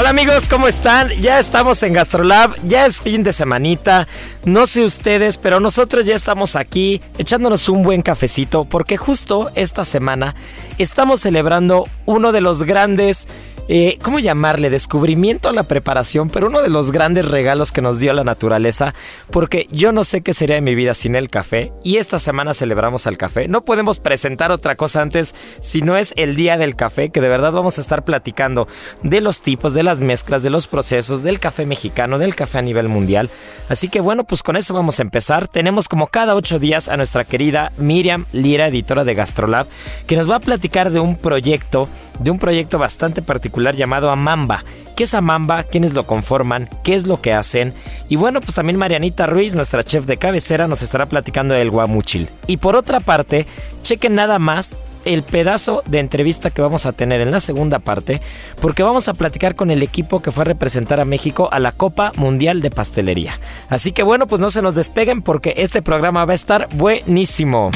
Hola amigos, ¿cómo están? Ya estamos en Gastrolab, ya es fin de semanita. No sé ustedes, pero nosotros ya estamos aquí echándonos un buen cafecito porque justo esta semana estamos celebrando uno de los grandes eh, ¿cómo llamarle? Descubrimiento a la preparación, pero uno de los grandes regalos que nos dio la naturaleza, porque yo no sé qué sería de mi vida sin el café, y esta semana celebramos el café. No podemos presentar otra cosa antes si no es el día del café, que de verdad vamos a estar platicando de los tipos, de las mezclas, de los procesos, del café mexicano, del café a nivel mundial. Así que bueno, pues con eso vamos a empezar. Tenemos como cada ocho días a nuestra querida Miriam Lira, editora de Gastrolab, que nos va a platicar de un proyecto, de un proyecto bastante particular llamado Amamba. ¿Qué es Amamba? ¿Quiénes lo conforman? ¿Qué es lo que hacen? Y bueno, pues también Marianita Ruiz, nuestra chef de cabecera, nos estará platicando del guamuchil. Y por otra parte, chequen nada más el pedazo de entrevista que vamos a tener en la segunda parte, porque vamos a platicar con el equipo que fue a representar a México a la Copa Mundial de Pastelería. Así que bueno, pues no se nos despeguen porque este programa va a estar buenísimo.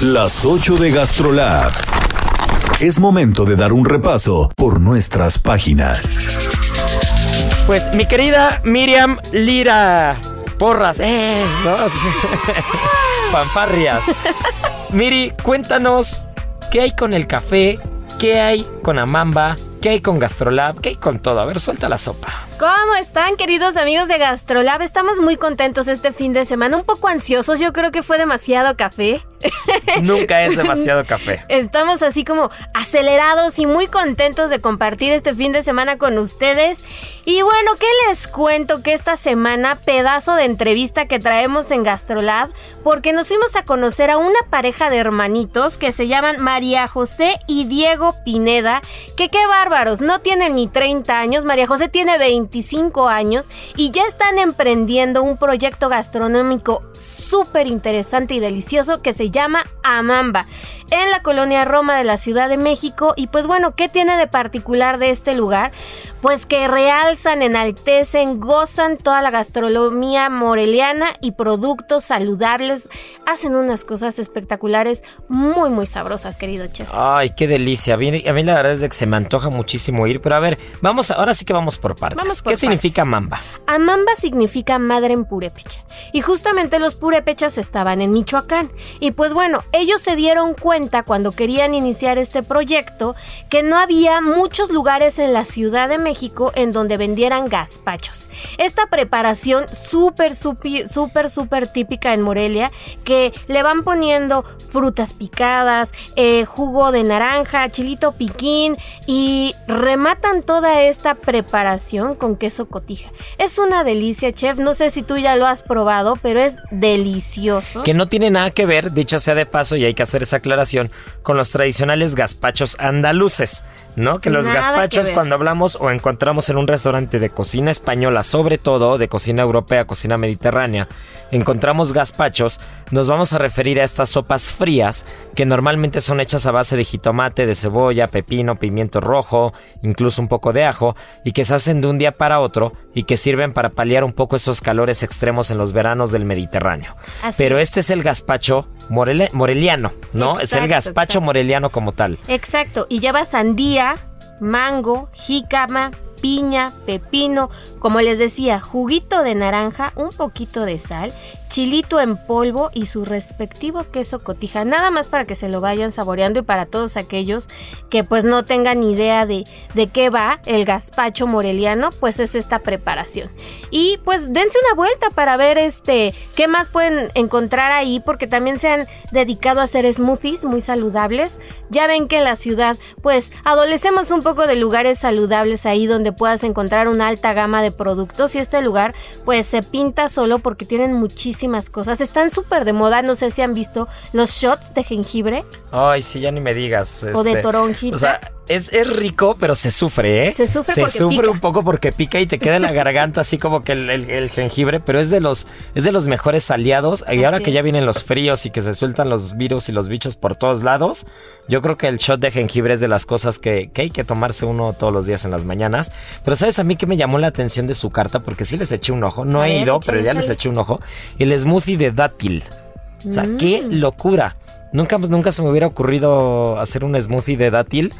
Las 8 de GastroLab. Es momento de dar un repaso por nuestras páginas. Pues mi querida Miriam Lira Porras, eh, ¿no? fanfarrias. Miri, cuéntanos qué hay con el café, qué hay con Amamba, qué hay con Gastrolab, qué hay con todo. A ver, suelta la sopa. ¿Cómo están, queridos amigos de Gastrolab? Estamos muy contentos este fin de semana, un poco ansiosos. Yo creo que fue demasiado café. Nunca es demasiado café. Estamos así como acelerados y muy contentos de compartir este fin de semana con ustedes. Y bueno, ¿qué les cuento? Que esta semana, pedazo de entrevista que traemos en Gastrolab, porque nos fuimos a conocer a una pareja de hermanitos que se llaman María José y Diego Pineda, que qué bárbaros, no tienen ni 30 años, María José tiene 25 años y ya están emprendiendo un proyecto gastronómico súper interesante y delicioso que se llama Amamba en la colonia Roma de la Ciudad de México. Y pues bueno, ¿qué tiene de particular de este lugar? Pues que realzan, enaltecen, gozan toda la gastronomía moreliana y productos saludables. Hacen unas cosas espectaculares, muy, muy sabrosas, querido chef. Ay, qué delicia. A mí, a mí la verdad es que se me antoja muchísimo ir. Pero a ver, vamos, ahora sí que vamos por partes. ¿Qué significa Amamba? Amamba significa madre en purépecha. Y justamente los purépechas estaban en Michoacán. Y pues bueno, ellos se dieron cuenta cuando querían iniciar este proyecto que no había muchos lugares en la Ciudad de México en donde vendieran gazpachos. Esta preparación súper, súper, súper, súper típica en Morelia que le van poniendo frutas picadas, eh, jugo de naranja, chilito piquín y rematan toda esta preparación con queso cotija. Es una delicia, chef. No sé si tú ya lo has probado, pero es delicioso. Que no tiene nada que ver, dicho sea de paso, y hay que hacer esa aclaración, con los tradicionales gazpachos andaluces, ¿no? Que los Nada gazpachos cuando hablamos o encontramos en un restaurante de cocina española, sobre todo de cocina europea, cocina mediterránea, encontramos gazpachos, nos vamos a referir a estas sopas frías que normalmente son hechas a base de jitomate, de cebolla, pepino, pimiento rojo, incluso un poco de ajo, y que se hacen de un día para otro y que sirven para paliar un poco esos calores extremos en los veranos del Mediterráneo. Pero este es el gazpacho moreliano, ¿no? es el gazpacho moreliano como tal. Exacto, y lleva sandía, mango, jícama, piña, pepino, como les decía, juguito de naranja, un poquito de sal chilito en polvo y su respectivo queso cotija. Nada más para que se lo vayan saboreando y para todos aquellos que pues no tengan idea de, de qué va el gazpacho moreliano, pues es esta preparación. Y pues dense una vuelta para ver este qué más pueden encontrar ahí porque también se han dedicado a hacer smoothies muy saludables. Ya ven que en la ciudad pues adolecemos un poco de lugares saludables ahí donde puedas encontrar una alta gama de productos y este lugar pues se pinta solo porque tienen muchísimo cosas. Están súper de moda. No sé si han visto los shots de jengibre. Ay, sí, ya ni me digas. o de este, toronjita. O sea, es, rico, pero se sufre, ¿eh? Se sufre Se sufre un poco porque pica y te queda en la garganta así como que el, jengibre, pero es de los, es de los mejores aliados. Y ahora que ya vienen los fríos y que se sueltan los virus y los bichos por todos lados, yo creo que el shot de jengibre es de las cosas que, hay que tomarse uno todos los días en las mañanas. Pero ¿sabes a mí que me llamó la atención de su carta? Porque sí les eché un ojo. No he ido, pero ya les eché un ojo. El smoothie de dátil. O sea, qué mm. locura. Nunca, nunca se me hubiera ocurrido hacer un smoothie de dátil.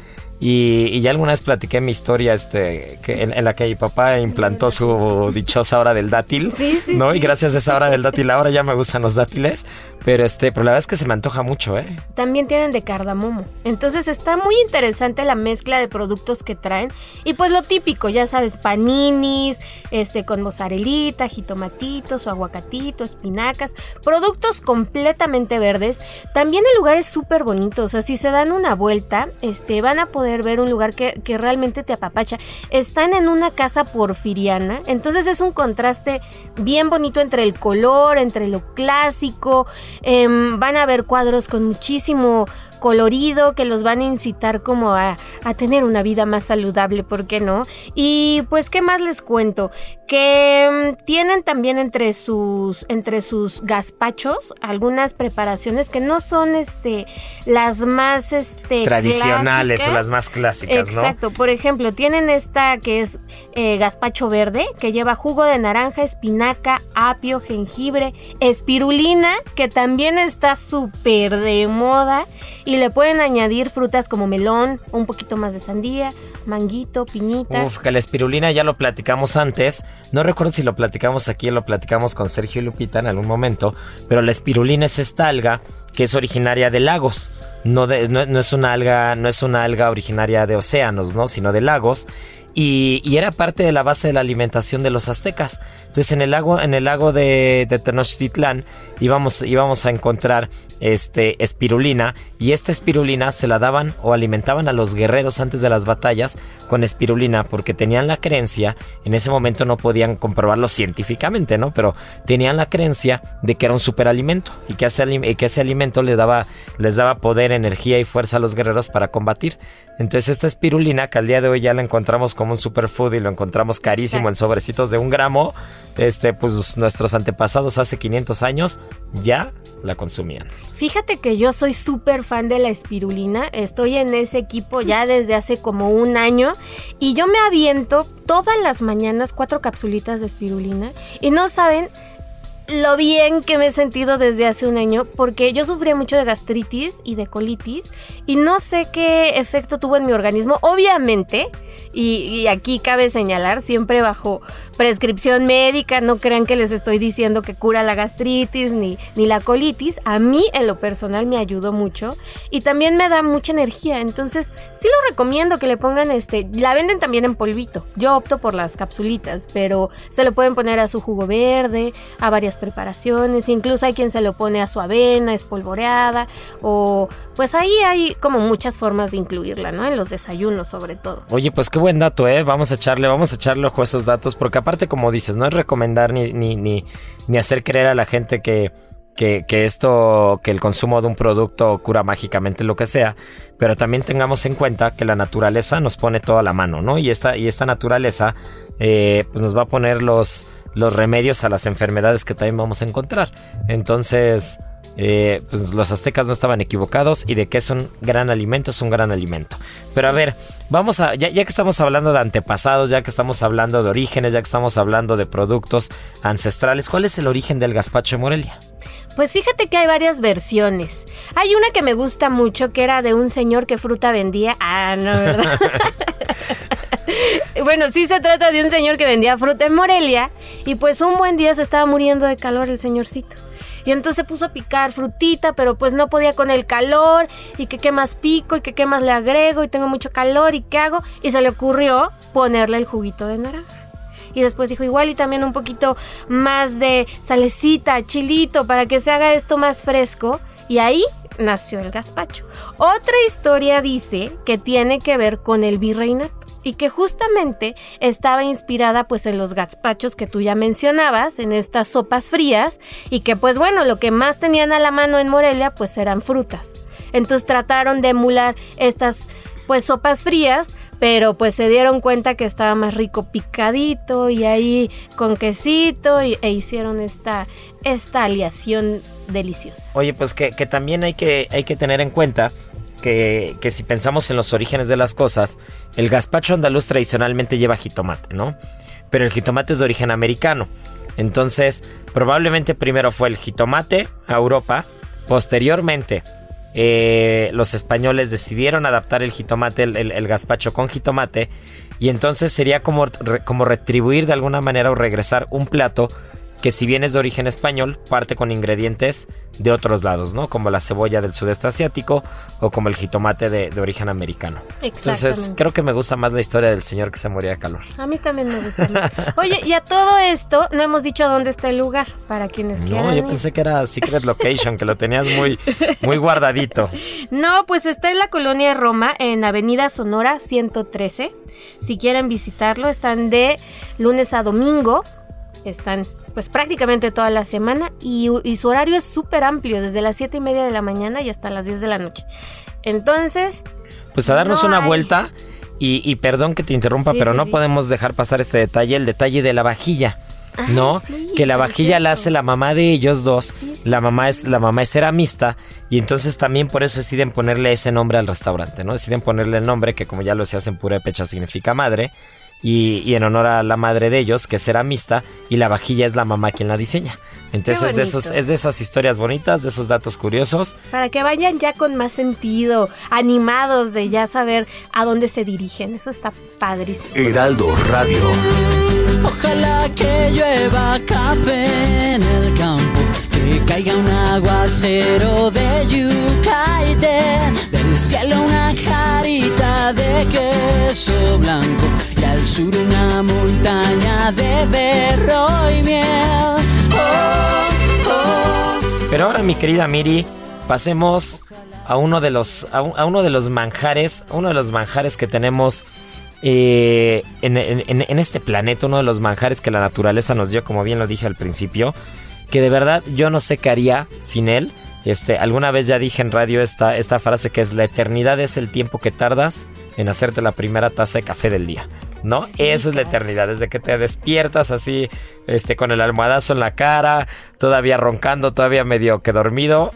Y, ya alguna vez platiqué mi historia este, que en, la que mi papá implantó su dichosa hora del dátil. Sí, sí, ¿no? Y gracias a esa hora del dátil ahora ya me gustan los dátiles. Pero este, pero la verdad es que se me antoja mucho, ¿eh? También tienen de cardamomo. Entonces está muy interesante la mezcla de productos que traen. Y pues lo típico, ya sabes, paninis, este, con mozzarellita, jitomatitos o aguacatito, espinacas. Productos completamente verdes. También el lugar es súper bonito. O sea, si se dan una vuelta, este, van a poder ver un lugar que, realmente te apapacha. Están en una casa porfiriana, entonces es un contraste bien bonito entre el color, entre lo clásico. Em, van a ver cuadros con muchísimo colorido que los van a incitar como a, tener una vida más saludable, ¿por qué no? Y pues, ¿qué más les cuento? Que mm, tienen también entre sus, entre sus gazpachos algunas preparaciones que no son este, las más este, tradicionales o las más clásicas, ¿no? Exacto, por ejemplo, tienen esta que es eh, gazpacho verde, que lleva jugo de naranja, espinaca, apio, jengibre, espirulina, que también está súper de moda. Y le pueden añadir frutas como melón, un poquito más de sandía, manguito, piñita. Uf, que la espirulina ya lo platicamos antes. No recuerdo si lo platicamos aquí o lo platicamos con Sergio y Lupita en algún momento. Pero la espirulina es esta alga que es originaria de lagos. No, no, es una alga, no es una alga originaria de océanos, ¿no? Sino de lagos. Y, era parte de la base de la alimentación de los aztecas. Entonces en el lago, en el lago de, de Tenochtitlán íbamos, íbamos a encontrar este, espirulina y esta espirulina se la daban o alimentaban a los guerreros antes de las batallas con espirulina porque tenían la creencia, en ese momento no podían comprobarlo científicamente, ¿no? Pero tenían la creencia de que era un superalimento y que ese, alimento les daba poder, energía y fuerza a los guerreros para combatir. Entonces esta espirulina, que al día de hoy ya la encontramos como un superfood y lo encontramos carísimo en sobrecitos de un gramo, este, pues nuestros antepasados hace 500 años ya la consumían. Fíjate que yo soy súper fan de la espirulina, estoy en ese equipo ya desde hace como un año y yo me aviento todas las mañanas cuatro capsulitas de espirulina y no saben lo bien que me he sentido desde hace un año porque yo sufría mucho de gastritis y de colitis y no sé qué efecto tuvo en mi organismo. Obviamente, y, aquí cabe señalar, siempre bajo prescripción médica, no crean que les estoy diciendo que cura la gastritis ni, ni la colitis. A mí en lo personal me ayudó mucho y también me da mucha energía. Entonces, sí lo recomiendo que le pongan este, la venden también en polvito. Yo opto por las capsulitas, pero se lo pueden poner a su jugo verde, a varias preparaciones, incluso hay quien se lo pone a su avena espolvoreada o pues ahí hay como muchas formas de incluirla, ¿no? En los desayunos sobre todo. Oye, pues qué buen dato, ¿eh? Vamos a echarle, vamos a echarle ojo a esos datos porque aparte como dices, no es recomendar ni, ni, ni, ni hacer creer a la gente que que, que, esto, que el consumo de un producto cura mágicamente lo que sea, pero también tengamos en cuenta que la naturaleza nos pone toda la mano, ¿no? Y esta, y esta naturaleza eh, pues nos va a poner los, los remedios a las enfermedades que también vamos a encontrar. Entonces, eh, pues los aztecas no estaban equivocados y de que es un gran alimento, es un gran alimento. Pero a ver, vamos a, ya, ya, que estamos hablando de antepasados, ya que estamos hablando de orígenes, ya que estamos hablando de productos ancestrales, ¿cuál es el origen del gazpacho de Morelia? Pues fíjate que hay varias versiones. Hay una que me gusta mucho, que era de un señor que fruta vendía. Ah, no, ¿verdad? bueno, sí se trata de un señor que vendía fruta en Morelia y pues un buen día se estaba muriendo de calor el señorcito. Y entonces se puso a picar frutita, pero pues no podía con el calor. Y que qué más pico y que qué más le agrego y tengo mucho calor y qué hago. Y se le ocurrió ponerle el juguito de naranja. Y después dijo igual y también un poquito más de salecita, chilito, para que se haga esto más fresco. Y ahí nació el gazpacho. Otra historia dice que tiene que ver con el virreinato y que justamente estaba inspirada pues en los gazpachos que tú ya mencionabas, en estas sopas frías y que pues bueno, lo que más tenían a la mano en Morelia pues eran frutas. Entonces trataron de emular estas pues sopas frías, pero pues se dieron cuenta que estaba más rico picadito y ahí con quesito y, e hicieron esta, esta aliación deliciosa. Oye, pues que, que también hay que, hay que tener en cuenta que, si pensamos en los orígenes de las cosas, el gazpacho andaluz tradicionalmente lleva jitomate, ¿no? Pero el jitomate es de origen americano. Entonces, probablemente primero fue el jitomate a Europa, posteriormente eh, los españoles decidieron adaptar el jitomate, el, el, el, gazpacho con jitomate, y entonces sería como, como retribuir de alguna manera o regresar un plato que si bien es de origen español, parte con ingredientes de otros lados, ¿no? Como la cebolla del sudeste asiático o como el jitomate de, de origen americano. Entonces, creo que me gusta más la historia del señor que se moría de calor. A mí también me gusta. Oye, y a todo esto, no hemos dicho dónde está el lugar, para quienes no, quieran. No, yo pensé que era Secret Location, que lo tenías muy, muy guardadito. No, pues está en la colonia Roma, en Avenida Sonora 113. Si quieren visitarlo, están de lunes a domingo. Están pues prácticamente toda la semana y, y su horario es súper amplio, desde las 7 y media de la mañana y hasta las 10 de la noche. Entonces... Pues a darnos no una hay... vuelta y, y, perdón que te interrumpa, sí, pero sí, no sí. podemos dejar pasar este detalle, el detalle de la vajilla. Ah, ¿no? que la vajilla la hace la mamá de ellos dos. la mamá es la mamá es ceramista y entonces también por eso deciden ponerle ese nombre al restaurante, ¿no? Deciden ponerle el nombre que como ya lo se hacen pura pecha significa madre. Y, y, en honor a la madre de ellos, que es ceramista, y la vajilla es la mamá quien la diseña. Entonces es de, esos, es de esas historias bonitas, de esos datos curiosos. Para que vayan ya con más sentido, animados de ya saber a dónde se dirigen. Eso está padrísimo. Heraldo Radio. Ojalá que llueva café en el campo, que caiga un aguacero de yuca y de, del cielo una jarita de queso blanco al sur una montaña de berro y miel. Oh, oh. Pero ahora mi querida Miri, pasemos a uno de los a, un, a uno de los manjares, uno de los manjares que tenemos eh, en, en, en, este planeta, uno de los manjares que la naturaleza nos dio, como bien lo dije al principio, que de verdad yo no sé qué haría sin él. Este, alguna vez ya dije en radio esta, esta frase que es la eternidad es el tiempo que tardas en hacerte la primera taza de café del día. ¿No? Sí, Esa es la eternidad, desde que te despiertas así, este, con el almohadazo en la cara, todavía roncando, todavía medio que dormido.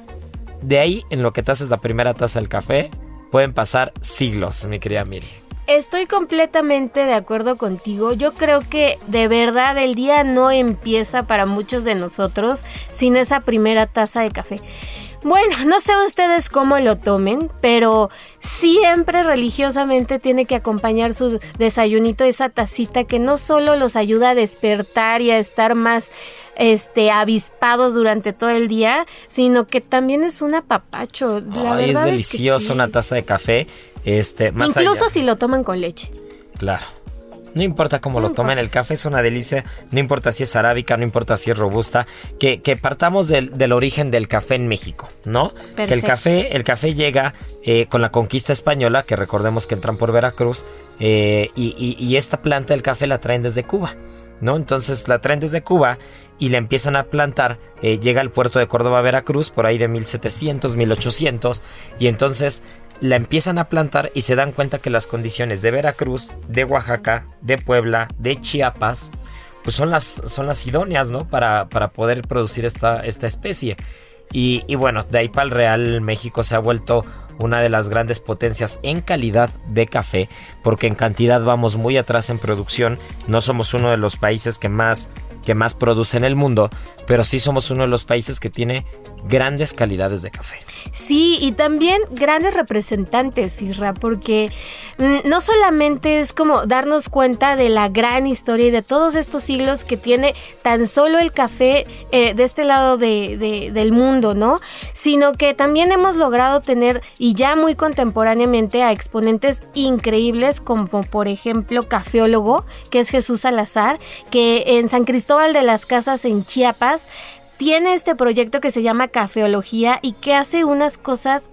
De ahí, en lo que te haces la primera taza del café, pueden pasar siglos, mi querida Miri. Estoy completamente de acuerdo contigo. Yo creo que de verdad el día no empieza para muchos de nosotros sin esa primera taza de café. Bueno, no sé ustedes cómo lo tomen, pero siempre religiosamente tiene que acompañar su desayunito esa tacita que no solo los ayuda a despertar y a estar más este avispados durante todo el día, sino que también es un apapacho. La Ay, verdad es delicioso es que sí. una taza de café. Este, más Incluso allá. si lo toman con leche. Claro. No importa cómo lo tomen, el café es una delicia, no importa si es arábica, no importa si es robusta, que, que partamos del, del, origen del café en México, ¿no? Perfecto. Que el café, el café llega eh, con la conquista española, que recordemos que entran por Veracruz, eh, y, y, y esta planta del café la traen desde Cuba, ¿no? Entonces la traen desde Cuba y la empiezan a plantar, eh, llega al puerto de Córdoba, Veracruz, por ahí de 1700, 1800, y entonces la empiezan a plantar y se dan cuenta que las condiciones de Veracruz, de Oaxaca, de Puebla, de Chiapas, pues son las, son las idóneas, ¿no? Para, para poder producir esta, esta especie. Y, y bueno, de ahí para el Real México se ha vuelto una de las grandes potencias en calidad de café, porque en cantidad vamos muy atrás en producción, no somos uno de los países que más que más produce en el mundo, pero sí somos uno de los países que tiene grandes calidades de café. Sí, y también grandes representantes, Isra, porque mm, no solamente es como darnos cuenta de la gran historia y de todos estos siglos que tiene tan solo el café eh, de este lado del mundo, ¿no? Sino que también hemos logrado tener, y ya muy contemporáneamente, a exponentes increíbles como por ejemplo Cafeólogo, que es Jesús Salazar, que en San Cristóbal de las Casas en Chiapas tiene este proyecto que se llama Cafeología y que hace unas cosas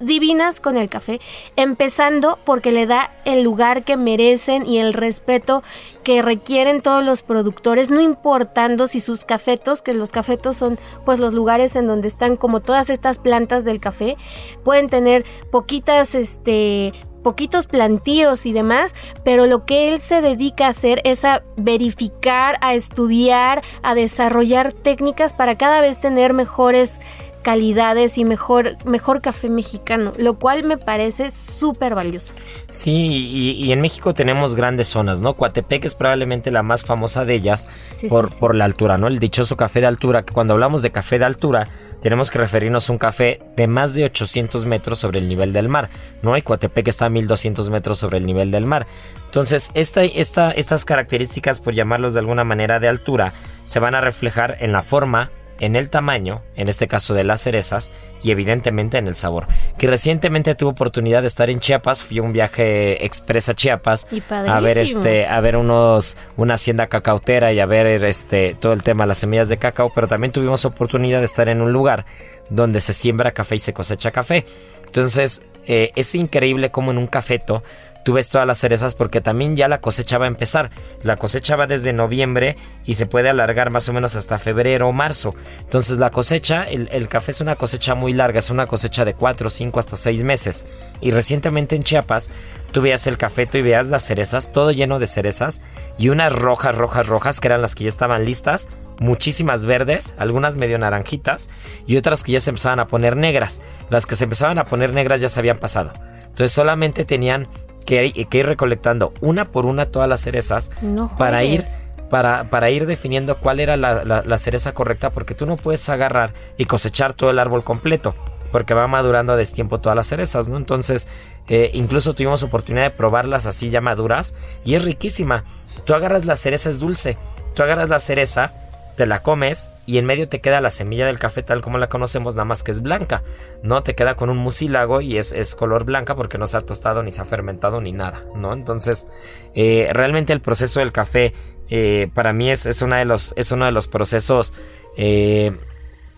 divinas con el café, empezando porque le da el lugar que merecen y el respeto que requieren todos los productores, no importando si sus cafetos, que los cafetos son pues los lugares en donde están como todas estas plantas del café, pueden tener poquitas este poquitos plantíos y demás, pero lo que él se dedica a hacer es a verificar, a estudiar, a desarrollar técnicas para cada vez tener mejores calidades y mejor, mejor café mexicano, lo cual me parece súper valioso. Sí, y, en México tenemos grandes zonas, ¿no? Coatepec es probablemente la más famosa de ellas por, por la altura, ¿no? El dichoso café de altura, que cuando hablamos de café de altura, tenemos que referirnos a un café de más de 800 metros sobre el nivel del mar, ¿no? Y Coatepec está a 1200 metros sobre el nivel del mar. Entonces, esta, esta, estas características, por llamarlos de alguna manera de altura, se van a reflejar en la forma, en el tamaño, en este caso de las cerezas, y evidentemente en el sabor. Que recientemente tuve oportunidad de estar en Chiapas, fui a un viaje expresa a Chiapas a ver este, a ver unos, una hacienda cacautera y a ver este todo el tema de las semillas de cacao, pero también tuvimos oportunidad de estar en un lugar donde se siembra café y se cosecha café. Entonces, eh, es increíble como en un cafeto tú ves todas las cerezas porque también ya la cosecha va a empezar. La cosecha va desde noviembre y se puede alargar más o menos hasta febrero o marzo. Entonces la cosecha, el, café es una cosecha muy larga, es una cosecha de 4, 5 hasta 6 meses. Y recientemente en Chiapas tú veías el cafeto y veías las cerezas, todo lleno de cerezas y unas rojas, rojas, rojas que eran las que ya estaban listas, muchísimas verdes, algunas medio naranjitas y otras que ya se empezaban a poner negras. Las que se empezaban a poner negras ya se habían pasado. Entonces solamente tenían que, ir recolectando una por una todas las cerezas para ir para, para, ir definiendo cuál era la, cereza correcta, porque tú no puedes agarrar y cosechar todo el árbol completo, porque va madurando a destiempo todas las cerezas, ¿no? Entonces, eh, incluso tuvimos oportunidad de probarlas así ya maduras y es riquísima. Tú agarras la cereza, es dulce. Tú agarras la cereza te la comes y en medio te queda la semilla del café tal como la conocemos, nada más que es blanca, ¿no? Te queda con un mucílago y es, es color blanca porque no se ha tostado ni se ha fermentado ni nada, ¿no? Entonces, eh, realmente el proceso del café eh, para mí es, es, de los, es uno de los procesos eh,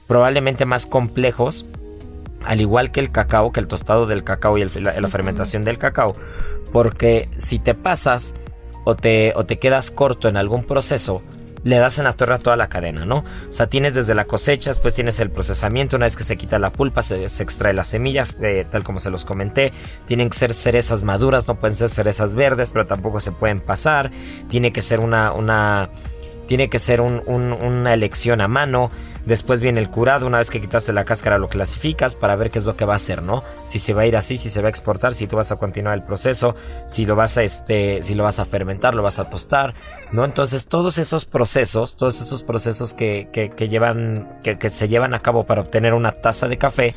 probablemente más complejos al igual que el cacao, que el tostado del cacao y la, fermentación del cacao, porque si te pasas o te, o te quedas corto en algún proceso, le das en la torre a toda la cadena, ¿no? O sea, tienes desde la cosecha, después tienes el procesamiento, una vez que se quita la pulpa, se, extrae la semilla, eh, tal como se los comenté. Tienen que ser cerezas maduras, no pueden ser cerezas verdes, pero tampoco se pueden pasar. Tiene que ser una, una, tiene que ser una elección a mano. Después viene el curado, una vez que quitaste la cáscara lo clasificas para ver qué es lo que va a hacer, ¿no? Si se va a ir así, si se va a exportar, si tú vas a continuar el proceso, si lo vas a este, si lo vas a fermentar, lo vas a tostar, ¿no? Entonces todos esos procesos, todos esos procesos que, que, llevan, que, que se llevan a cabo para obtener una taza de café,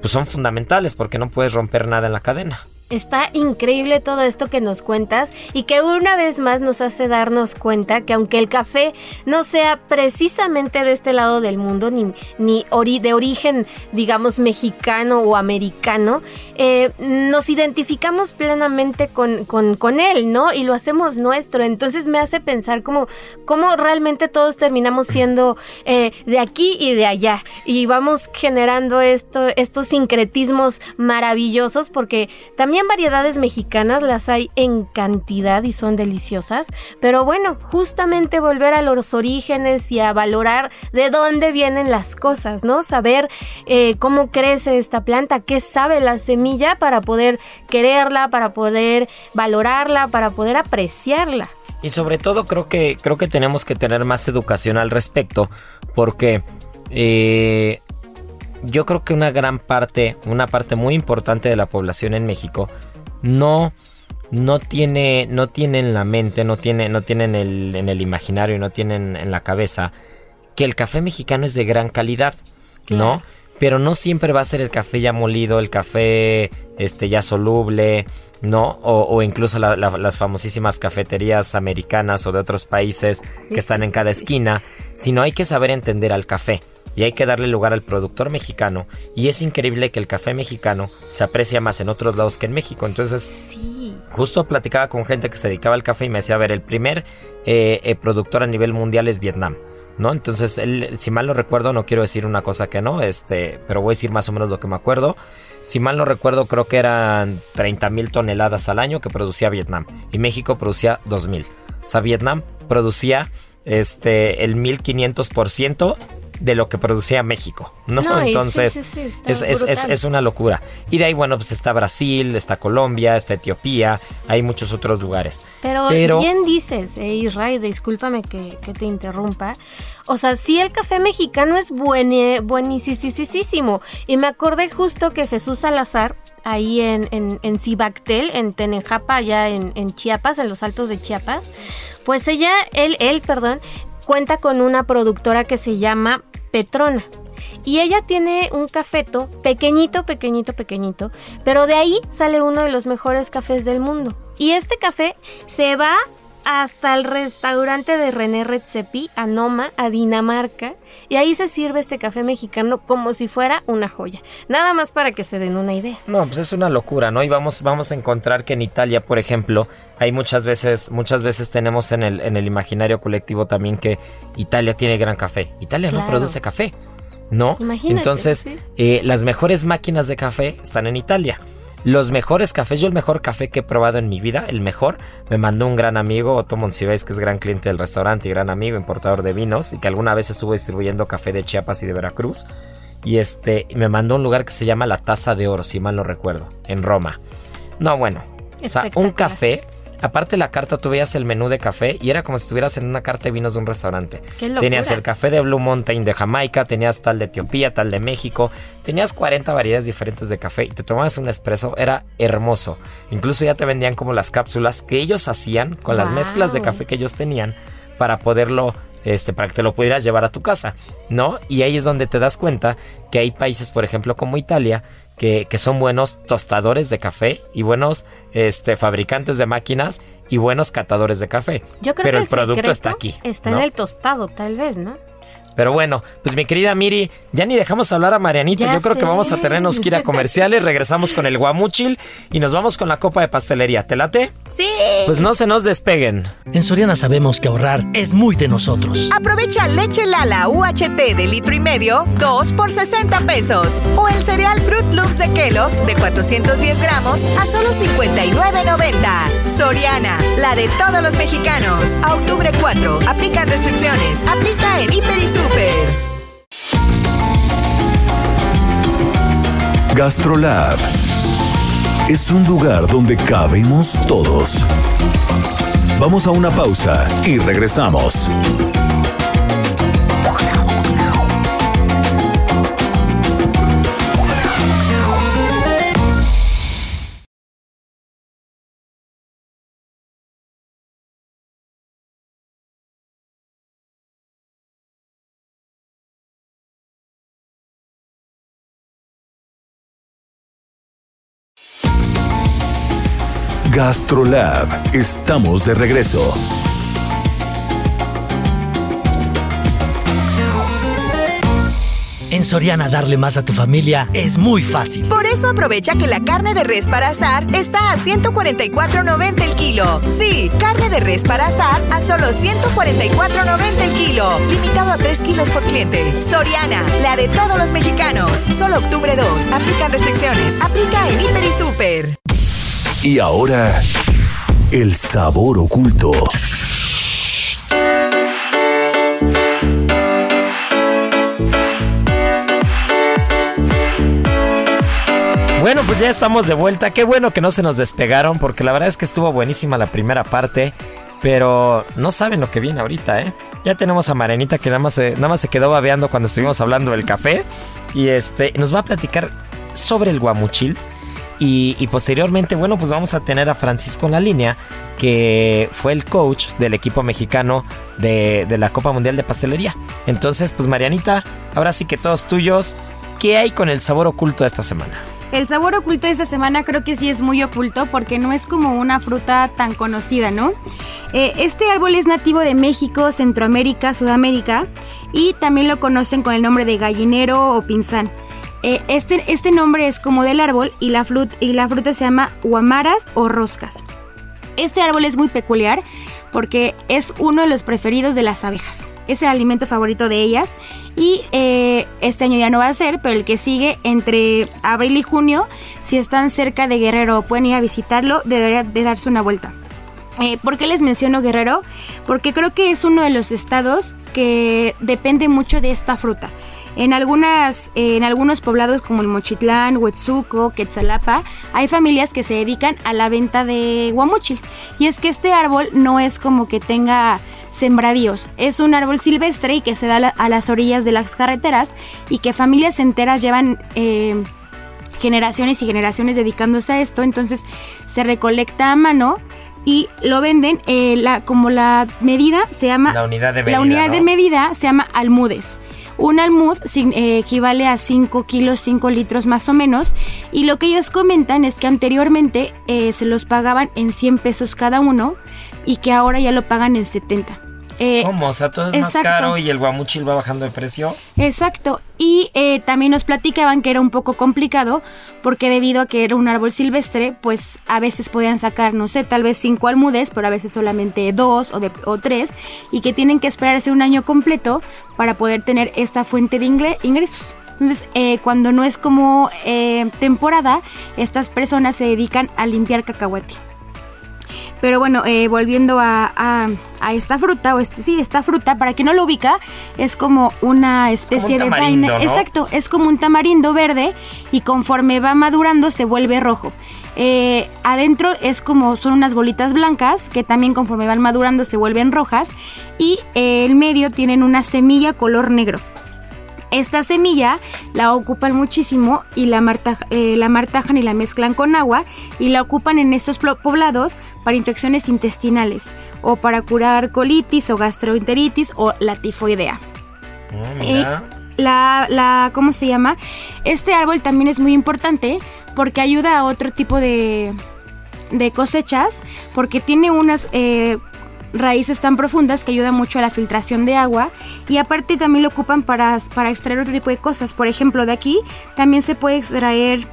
pues son fundamentales porque no puedes romper nada en la cadena. Está increíble todo esto que nos cuentas y que una vez más nos hace darnos cuenta que aunque el café no sea precisamente de este lado del mundo, ni, ni de origen, digamos, mexicano o americano, eh, nos identificamos plenamente con, con, él, ¿no? Y lo hacemos nuestro. Entonces me hace pensar cómo, cómo realmente todos terminamos siendo eh, de aquí y de allá. Y vamos generando esto, estos sincretismos maravillosos porque también variedades mexicanas las hay en cantidad y son deliciosas, pero bueno, justamente volver a los orígenes y a valorar de dónde vienen las cosas, ¿no? Saber eh, cómo crece esta planta, qué sabe la semilla para poder quererla, para poder valorarla, para poder apreciarla. Y sobre todo creo que creo que tenemos que tener más educación al respecto, porque eh, yo creo que una gran parte, una parte muy importante de la población en México no no tiene no tiene en la mente, no tiene no tiene en el, en el imaginario, no tienen en la cabeza que el café mexicano es de gran calidad, ¿no? Pero no siempre va a ser el café ya molido, el café este ya soluble, ¿no? O, incluso las famosísimas cafeterías americanas o de otros países que están en cada esquina, sino hay que saber entender al café y hay que darle lugar al productor mexicano. Y es increíble que el café mexicano se aprecia más en otros lados que en México. Entonces, justo platicaba con gente que se dedicaba al café y me decía, a ver, el primer eh, eh, productor a nivel mundial es Vietnam. ¿No? Entonces, si mal no recuerdo, no quiero decir una cosa que no, este, pero voy a decir más o menos lo que me acuerdo. Si mal no recuerdo, creo que eran 30 mil toneladas al año que producía Vietnam. Y México producía 2 mil. O sea, Vietnam producía este, el 1500% de lo que producía México, ¿no? Entonces es, una locura. Y de ahí, bueno, pues está Brasil, está Colombia, está Etiopía, hay muchos otros lugares. Pero, bien dices, eh, Israel, discúlpame que, te interrumpa. O sea, sí el café mexicano es buen, buenísimo. Y me acordé justo que Jesús Salazar, ahí en, en, en Cibactel, en Tenejapa, allá en, en Chiapas, en los altos de Chiapas, pues ella, él, él, perdón, cuenta con una productora que se llama Petrona. Y ella tiene un cafeto pequeñito, pequeñito, pequeñito, pero de ahí sale uno de los mejores cafés del mundo. Y este café se va hasta el restaurante de René Redzepi, a Noma, a Dinamarca, y ahí se sirve este café mexicano como si fuera una joya. Nada más para que se den una idea. No, pues es una locura, ¿no? Y vamos, vamos a encontrar que en Italia, por ejemplo, hay muchas veces, muchas veces tenemos en el, en el imaginario colectivo también que Italia tiene gran café. Italia no produce café. ¿No? Imagínate, Entonces, eh, las mejores máquinas de café están en Italia los mejores cafés. Yo el mejor café que he probado en mi vida, el mejor, me mandó un gran amigo, Otto Monsiváis, que es gran cliente del restaurante y gran amigo, importador de vinos, y que alguna vez estuvo distribuyendo café de Chiapas y de Veracruz. Y este, me mandó un lugar que se llama La Taza de Oro, si mal no recuerdo, en Roma. No, bueno, o sea, un café Aparte la carta, tú veías el menú de café y era como si estuvieras en una carta de vinos de un restaurante. tenías el café de Blue Mountain de Jamaica, tenías tal de Etiopía, tal de México, tenías 40 variedades diferentes de café y te tomabas un espresso, era hermoso. Incluso ya te vendían como las cápsulas que ellos hacían con las mezclas de café que ellos tenían para poderlo este, para que te lo pudieras llevar a tu casa, ¿no? Y ahí es donde te das cuenta que hay países, por ejemplo, como Italia, que, son buenos tostadores de café y buenos este, fabricantes de máquinas y buenos catadores de café. Yo creo Pero que el, producto está aquí. Está en el tostado, tal vez, ¿no? Pero bueno, pues mi querida Miri, ya ni dejamos hablar a Marianita. Yo creo que vamos a tenernos que ir a comerciales. Regresamos con el guamuchil y nos vamos con la copa de pastelería. ¿Te late? Sí. Pues no se nos despeguen. En Soriana sabemos que ahorrar es muy de nosotros. Aprovecha leche Lala UHT de litro y medio, 2 por 60 pesos. O el cereal Fruit Loops de Kellogg's de 410 gramos a solo 59.90. Soriana, la de todos los mexicanos. A octubre 4. Aplican restricciones. Aplica en Hiper y Gastrolab es un lugar donde cabemos todos. Vamos a una pausa y regresamos. GastroLab. Estamos de regreso. En Soriana darle más a tu familia es muy fácil. Por eso aprovecha que la carne de res para asar está a 144.90 el kilo. Sí, carne de res para asar a solo 144.90 el kilo. Limitado a 3 kilos por cliente. Soriana, la de todos los mexicanos. Solo octubre 2. Aplican restricciones. Aplica en Hiper y Super. Y ahora, el sabor oculto. Bueno, pues ya estamos de vuelta. Qué bueno que no se nos despegaron porque la verdad es que estuvo buenísima la primera parte, pero no saben lo que viene ahorita, ¿eh? Ya tenemos a Marianita que nada más, nada más se quedó babeando cuando estuvimos hablando del café. Y este nos va a platicar sobre el guamuchil. Y, posteriormente, bueno, pues vamos a tener a Francisco en la línea, que fue el coach del equipo mexicano de, de, la Copa Mundial de Pastelería. Entonces, pues Marianita, ahora sí que todos tuyos, ¿qué hay con el sabor oculto de esta semana? El sabor oculto de esta semana creo que sí es muy oculto porque no es como una fruta tan conocida, ¿no? Eh, este árbol es nativo de México, Centroamérica, Sudamérica y también lo conocen con el nombre de gallinero o pinzán. Eh, este, este nombre es como del árbol y la, fruta, y la fruta se llama huamaras o roscas. Este árbol es muy peculiar porque es uno de los preferidos de las abejas. Es el alimento favorito de ellas y eh, este año ya no va a ser, pero el que sigue entre abril y junio, si están cerca de Guerrero o pueden ir a visitarlo, debería de darse una vuelta. Eh, ¿Por qué les menciono Guerrero? Porque creo que es uno de los estados que depende mucho de esta fruta. En, algunas, en algunos poblados como el Mochitlán, Huetzuco, Quetzalapa, hay familias que se dedican a la venta de guamuchil. Y es que este árbol no es como que tenga sembradíos. Es un árbol silvestre y que se da a las orillas de las carreteras y que familias enteras llevan eh, generaciones y generaciones dedicándose a esto. Entonces se recolecta a mano y lo venden eh, la, como la medida se llama la unidad de medida, la unidad ¿no? de medida se llama almudes un almud eh, equivale a 5 kilos 5 litros más o menos. Y lo que ellos comentan es que anteriormente eh, se los pagaban en 100 pesos cada uno y que ahora ya lo pagan en 70 eh, ¿Cómo? O sea, todo es exacto. más caro y el guamuchil va bajando de precio. Exacto. Y eh, también nos platicaban que era un poco complicado porque debido a que era un árbol silvestre, pues a veces podían sacar, no sé, tal vez cinco almudes, pero a veces solamente dos o, de, o tres, y que tienen que esperarse un año completo para poder tener esta fuente de ingre ingresos. Entonces, eh, cuando no es como eh, temporada, estas personas se dedican a limpiar cacahuate. Pero bueno, eh, volviendo a, a, a, esta fruta, o este, sí, esta fruta, para quien no lo ubica, es como una especie como un de vaina. ¿no? Exacto, es como un tamarindo verde y conforme va madurando se vuelve rojo. Eh, adentro es como son unas bolitas blancas que también conforme van madurando se vuelven rojas y eh, el medio tienen una semilla color negro. Esta semilla la ocupan muchísimo y la, martaj eh, la martajan y la mezclan con agua y la ocupan en estos poblados para infecciones intestinales o para curar colitis o gastroenteritis o la tifoidea. Oh, Eh, la, la, ¿cómo se llama? Este árbol también es muy importante porque ayuda a otro tipo de, de cosechas porque tiene unas eh, raíces tan profundas que ayuda mucho a la filtración de agua y aparte también lo ocupan para, para extraer otro tipo de cosas. Por ejemplo, de aquí también se puede extraer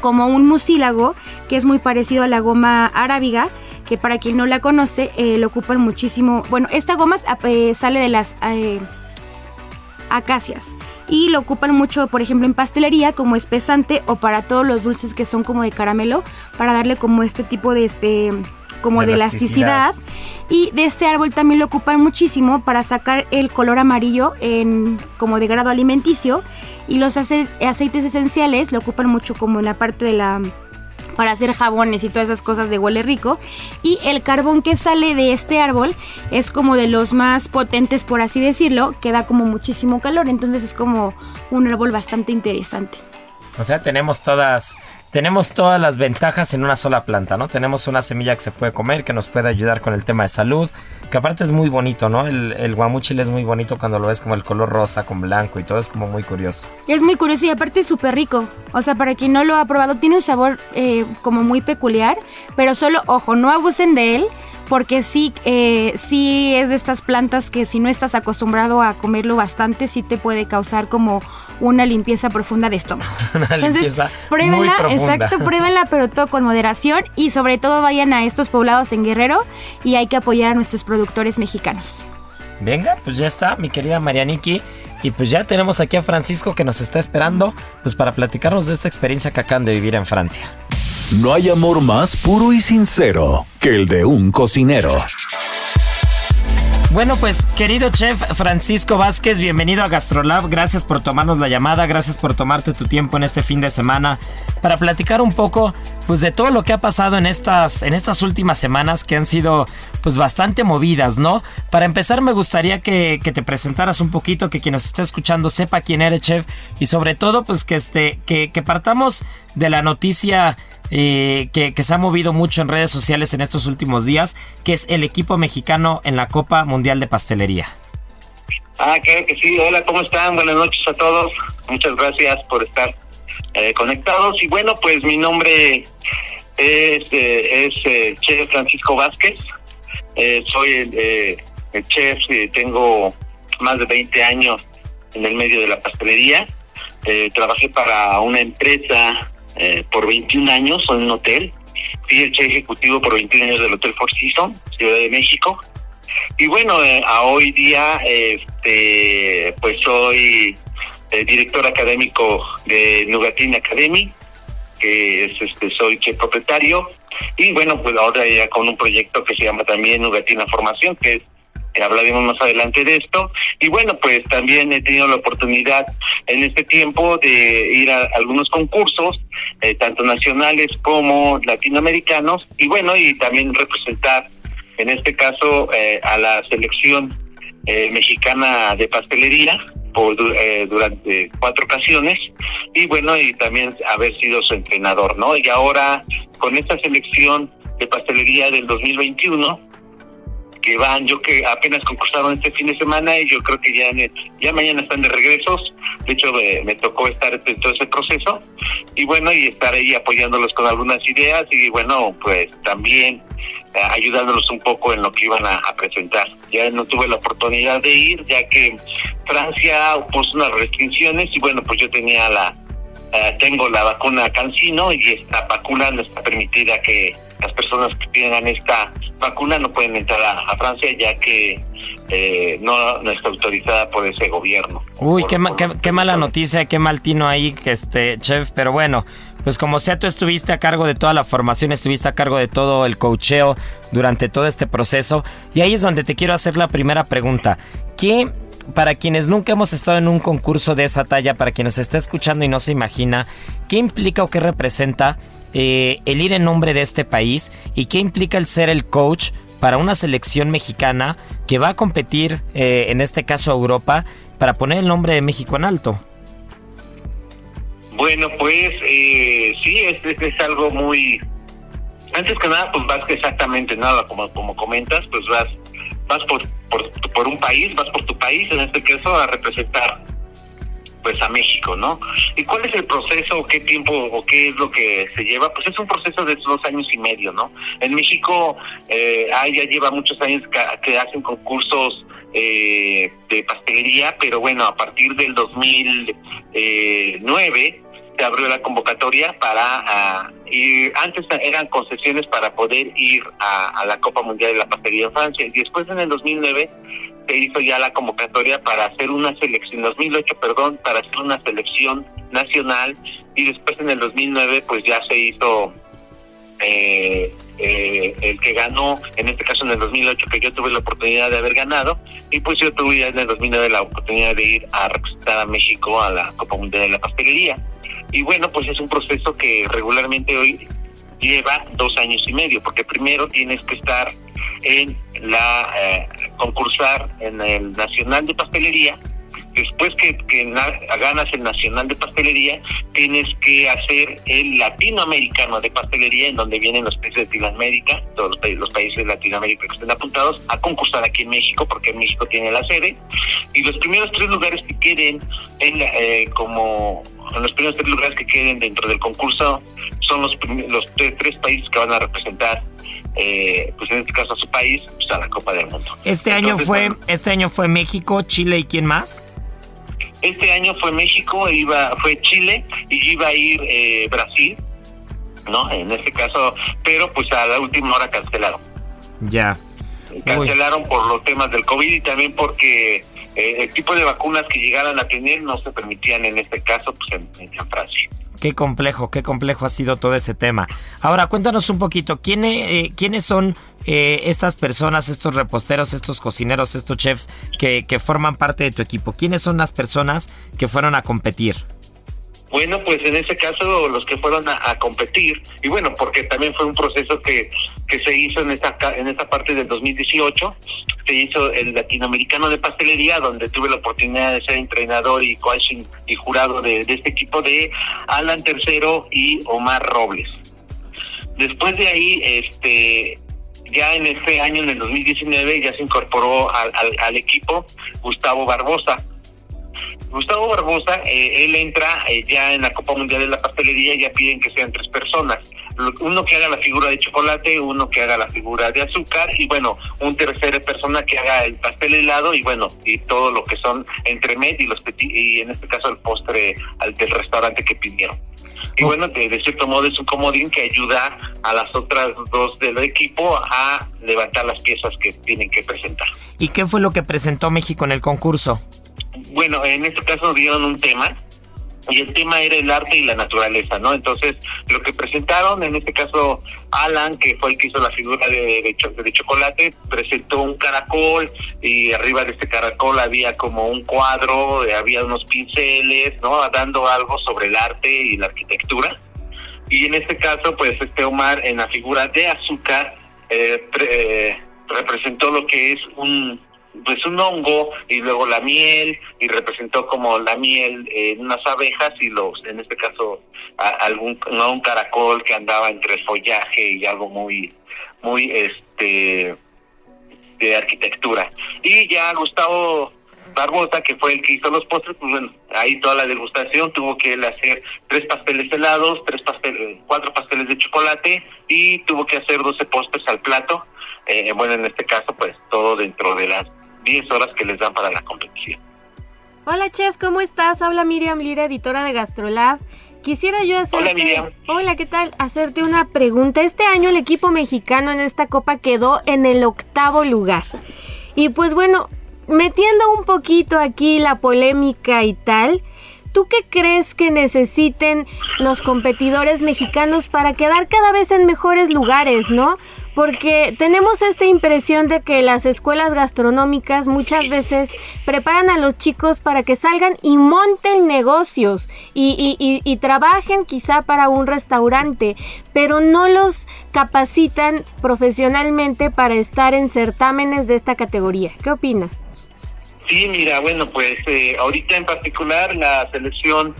como un mucílago que es muy parecido a la goma arábiga que para quien no la conoce eh, lo ocupan muchísimo. Bueno, esta goma eh, sale de las eh, acacias y lo ocupan mucho, por ejemplo, en pastelería como espesante o para todos los dulces que son como de caramelo para darle como este tipo de como de, elasticidad. Y de este árbol también lo ocupan muchísimo para sacar el color amarillo en como de grado alimenticio. Y los ace aceites esenciales lo ocupan mucho como en la parte de la para hacer jabones y todas esas cosas de huele rico. Y el carbón que sale de este árbol es como de los más potentes, por así decirlo, que da como muchísimo calor. Entonces es como un árbol bastante interesante. O sea, tenemos todas tenemos todas las ventajas en una sola planta, ¿no? Tenemos una semilla que se puede comer, que nos puede ayudar con el tema de salud, que aparte es muy bonito, ¿no? El, el guamuchil es muy bonito cuando lo ves como el color rosa con blanco y todo, es como muy curioso. Es muy curioso y aparte es súper rico. O sea, para quien no lo ha probado, tiene un sabor eh, como muy peculiar, pero solo, ojo, no abusen de él. Porque sí, eh, sí es de estas plantas que si no estás acostumbrado a comerlo bastante, sí te puede causar como una limpieza profunda de estómago. Una Entonces, limpieza pruébenla, muy exacto, pruébenla, pero todo con moderación y sobre todo vayan a estos poblados en Guerrero y hay que apoyar a nuestros productores mexicanos. Venga, pues ya está, mi querida Marianiki. Y pues ya tenemos aquí a Francisco que nos está esperando, pues para platicarnos de esta experiencia que acaban de vivir en Francia. No hay amor más puro y sincero que el de un cocinero. Bueno, pues querido chef Francisco Vázquez, bienvenido a Gastrolab. Gracias por tomarnos la llamada, gracias por tomarte tu tiempo en este fin de semana para platicar un poco pues de todo lo que ha pasado en estas, en estas últimas semanas que han sido pues bastante movidas, ¿no? Para empezar me gustaría que, te presentaras un poquito, que quien nos está escuchando sepa quién eres, chef, y sobre todo pues que, este, que, que partamos de la noticia eh, que, se ha movido mucho en redes sociales en estos últimos días, que es el equipo mexicano en la Copa Mundial de Pastelería. Ah, claro que sí. Hola, ¿cómo están? Buenas noches a todos. Muchas gracias por estar eh, conectados. Y bueno, pues mi nombre es, eh, es eh, Chef Francisco Vázquez. soy el, el chef, tengo más de 20 años en el medio de la pastelería. trabajé para una empresa por 21 años en un hotel. Fui el chef ejecutivo por 21 años del Hotel Four Seasons, Ciudad de México. Y bueno, eh, a hoy día, este, pues soy el director académico de Nugatin Academy, que es, este, soy chef propietario. Y bueno, pues ahora ya con un proyecto que se llama también Nugatina Formación, que es hablaremos más adelante de esto. Y bueno, pues también he tenido la oportunidad en este tiempo de ir a algunos concursos, eh, tanto nacionales como latinoamericanos, y bueno, y también representar en este caso eh, a la selección eh, mexicana de pastelería por, eh, durante cuatro ocasiones y bueno y también haber sido su entrenador no y ahora con esta selección de pastelería del 2021 que van yo que apenas concursaron este fin de semana y yo creo que ya ya mañana están de regresos de hecho me tocó estar en todo ese proceso y bueno y estar ahí apoyándolos con algunas ideas y bueno pues también eh, ayudándolos un poco en lo que iban a, presentar. Ya no tuve la oportunidad de ir, ya que Francia puso unas restricciones y bueno, pues yo tenía la, eh, tengo la vacuna Cancino y esta vacuna no está permitida que las personas que tengan esta vacuna no pueden entrar a, Francia ya que eh, no, no, está autorizada por ese gobierno. Uy, qué, qué, mala noticia, qué mal tino ahí, este chef, pero bueno, pues como sea, tú estuviste a cargo de toda la formación, estuviste a cargo de todo el cocheo durante todo este proceso. Y ahí es donde te quiero hacer la primera pregunta. ¿Qué, para quienes nunca hemos estado en un concurso de esa talla, para quien nos está escuchando y no se imagina, ¿qué implica o qué representa eh, el ir en nombre de este país? ¿Y qué implica el ser el coach para una selección mexicana que va a competir, eh, en este caso a Europa, para poner el nombre de México en alto? Bueno, pues eh, sí, es, es, algo muy... Antes que nada, pues vas exactamente nada, como, como comentas, pues vas vas por, por, por un país, vas por tu país, en este caso, a representar pues a México, ¿no? ¿Y cuál es el proceso, qué tiempo o qué es lo que se lleva? Pues es un proceso de dos años y medio, ¿no? En México eh, ya lleva muchos años que, hacen concursos eh, de pastelería, pero bueno, a partir del 2009 eh, se abrió la convocatoria para ir, antes eran concesiones para poder ir a, la Copa Mundial de la Pastelería en Francia y después en el 2009 se hizo ya la convocatoria para hacer una selección, 2008 perdón, para hacer una selección nacional y después en el 2009 pues ya se hizo eh, eh, el que ganó, en este caso en el 2008, que yo tuve la oportunidad de haber ganado, y pues yo tuve ya en el 2009 la oportunidad de ir a representar a México a la Copa Mundial de la Pastelería. Y bueno, pues es un proceso que regularmente hoy lleva dos años y medio, porque primero tienes que estar en la eh, concursar en el Nacional de Pastelería, después que, ganas el Nacional de Pastelería, tienes que hacer el Latinoamericano de Pastelería, en donde vienen los países de Latinoamérica, todos los, los países de Latinoamérica que estén apuntados, a concursar aquí en México, porque en México tiene la sede. Y los primeros tres lugares que queden en, eh, como los primeros tres lugares que queden dentro del concurso son los, los tres, países que van a representar eh, pues en este caso a su país, pues a la Copa del Mundo. Este año fue, este año fue México, Chile y quién más? Este año fue México, iba, fue Chile y iba a ir eh, Brasil, ¿no? En este caso, pero pues a la última hora cancelaron. Ya. Cancelaron por los temas del COVID y también porque eh, el tipo de vacunas que llegaran a tener no se permitían en este caso pues en, en Francia. Qué complejo, qué complejo ha sido todo ese tema. Ahora, cuéntanos un poquito, ¿quiénes, eh, ¿quiénes son eh, estas personas, estos reposteros, estos cocineros, estos chefs que, que forman parte de tu equipo? ¿Quiénes son las personas que fueron a competir? Bueno, pues en ese caso los que fueron a, competir, y bueno, porque también fue un proceso que, que se hizo en esta, en esta parte del 2018, se hizo el latinoamericano de pastelería, donde tuve la oportunidad de ser entrenador y coaching y jurado de, de este equipo de Alan Tercero y Omar Robles. Después de ahí, este, ya en este año, en el 2019, ya se incorporó al, al, al equipo Gustavo Barbosa. Gustavo Barbosa, eh, él entra eh, ya en la Copa Mundial de la Pastelería, ya piden que sean tres personas. Uno que haga la figura de chocolate, uno que haga la figura de azúcar y bueno, un tercera persona que haga el pastel helado y bueno, y todo lo que son entremet y los y en este caso el postre al del restaurante que pidieron. Y bueno, de, de, cierto modo es un comodín que ayuda a las otras dos del equipo a levantar las piezas que tienen que presentar. ¿Y qué fue lo que presentó México en el concurso? Bueno, en este caso dieron un tema y el tema era el arte y la naturaleza, ¿no? Entonces, lo que presentaron, en este caso, Alan, que fue el que hizo la figura de, de, de, chocolate, presentó un caracol y arriba de este caracol había como un cuadro, había unos pinceles, ¿no? Dando algo sobre el arte y la arquitectura. Y en este caso, pues, este Omar, en la figura de azúcar, eh, pre, eh, representó lo que es un pues un hongo y luego la miel y representó como la miel en unas abejas y los en este caso a, algún no, un caracol que andaba entre el follaje y algo muy muy este de arquitectura. Y ya Gustavo Barbosa que fue el que hizo los postres pues bueno ahí toda la degustación tuvo que él hacer tres pasteles helados tres pasteles cuatro pasteles de chocolate y tuvo que hacer 12 postres al plato. Eh, bueno en este caso pues todo dentro de las 10 horas que les dan para la competición. Hola chef, ¿cómo estás? Habla Miriam Lira, editora de Gastrolab. Quisiera yo hacerte... Hola, Miriam. Hola, ¿qué tal? Hacerte una pregunta. Este año el equipo mexicano en esta copa quedó en el octavo lugar. Y pues bueno, metiendo un poquito aquí la polémica y tal, ¿tú qué crees que necesiten los competidores mexicanos para quedar cada vez en mejores lugares, no? Porque tenemos esta impresión de que las escuelas gastronómicas muchas veces preparan a los chicos para que salgan y monten negocios y, y, trabajen quizá para un restaurante, pero no los capacitan profesionalmente para estar en certámenes de esta categoría. ¿Qué opinas? Sí, mira, bueno, pues eh, ahorita en particular la selección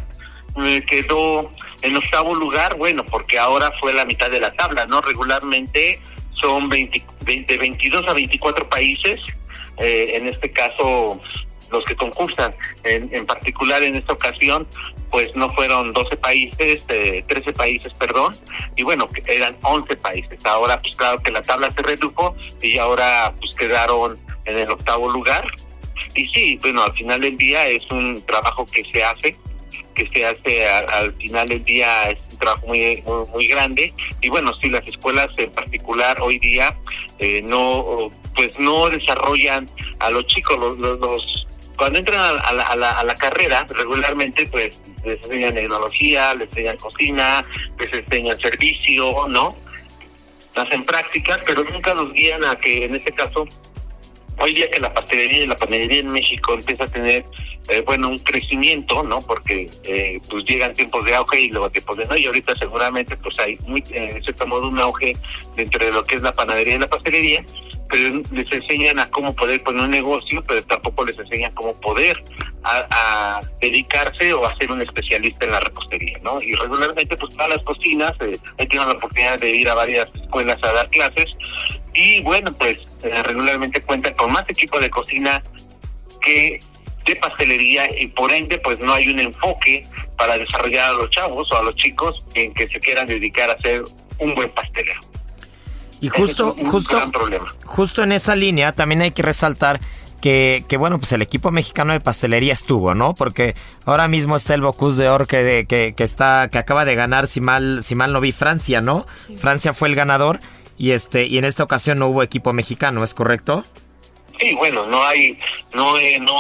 eh, quedó en octavo lugar, bueno, porque ahora fue la mitad de la tabla, ¿no? Regularmente son 20, 20 22 a 24 países, eh, en este caso los que concursan, en, en, particular en esta ocasión, pues no fueron 12 países, eh, 13 países, perdón, y bueno, eran 11 países. Ahora, pues claro que la tabla se redujo y ahora pues quedaron en el octavo lugar, y sí, bueno, al final del día es un trabajo que se hace, que se hace al, al final del día es un trabajo muy, muy, grande y bueno, sí, las escuelas en particular hoy día eh, no, pues no desarrollan a los chicos, los, los, los cuando entran a la, a, la, a la, carrera, regularmente pues les enseñan tecnología, les enseñan cocina, les enseñan servicio, ¿no? Hacen prácticas, pero nunca los guían a que en este caso hoy día que la pastelería y la panadería en México empieza a tener eh, bueno un crecimiento no porque eh, pues llegan tiempos de auge y luego tiempos de no y ahorita seguramente pues hay muy eh, en cierto modo un auge dentro de lo que es la panadería y la pastelería pero les enseñan a cómo poder poner un negocio pero tampoco les enseñan cómo poder a, dedicarse o a ser un especialista en la repostería no y regularmente pues para las cocinas eh, he la oportunidad de ir a varias escuelas a dar clases y bueno pues eh, regularmente cuentan con más equipo de cocina que de pastelería y por ende pues no hay un enfoque para desarrollar a los chavos o a los chicos en que se quieran dedicar a ser un buen pastelero. Y justo, es un justo, gran problema. justo en esa línea también hay que resaltar que, que, bueno, pues el equipo mexicano de pastelería estuvo, ¿no? Porque ahora mismo está el Bocuse de Or que, que, que, está, que acaba de ganar, si mal, si mal no vi, Francia, ¿no? Sí. Francia fue el ganador y este, y en esta ocasión no hubo equipo mexicano, ¿es correcto? Sí, bueno, no hay, no, eh, no,